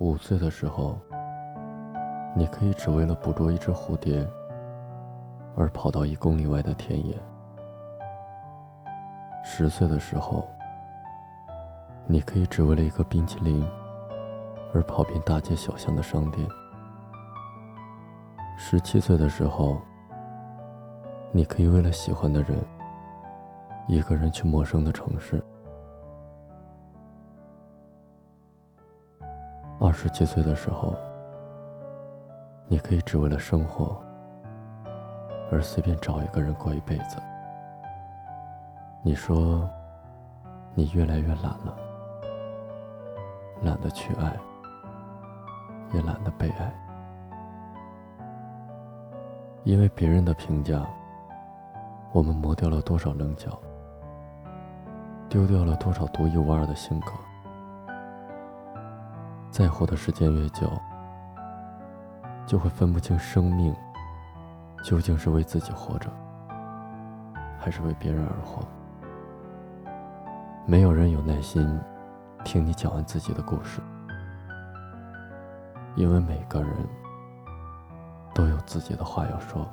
五岁的时候，你可以只为了捕捉一只蝴蝶而跑到一公里外的田野。十岁的时候，你可以只为了一个冰淇淋而跑遍大街小巷的商店。十七岁的时候，你可以为了喜欢的人，一个人去陌生的城市。二十几岁的时候，你可以只为了生活而随便找一个人过一辈子。你说，你越来越懒了，懒得去爱，也懒得被爱，因为别人的评价，我们磨掉了多少棱角，丢掉了多少独一无二的性格。在乎的时间越久，就会分不清生命究竟是为自己活着，还是为别人而活。没有人有耐心听你讲完自己的故事，因为每个人都有自己的话要说。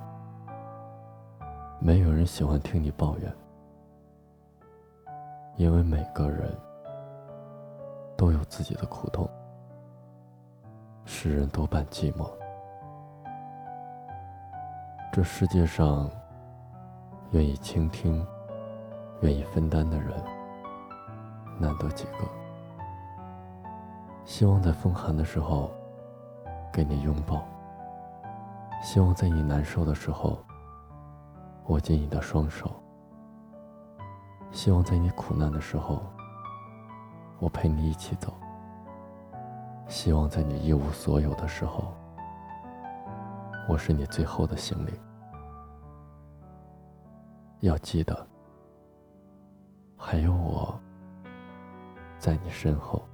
没有人喜欢听你抱怨，因为每个人都有自己的苦痛。世人多半寂寞。这世界上，愿意倾听、愿意分担的人，难得几个。希望在风寒的时候给你拥抱，希望在你难受的时候握紧你的双手，希望在你苦难的时候我陪你一起走。希望在你一无所有的时候，我是你最后的行李。要记得，还有我在你身后。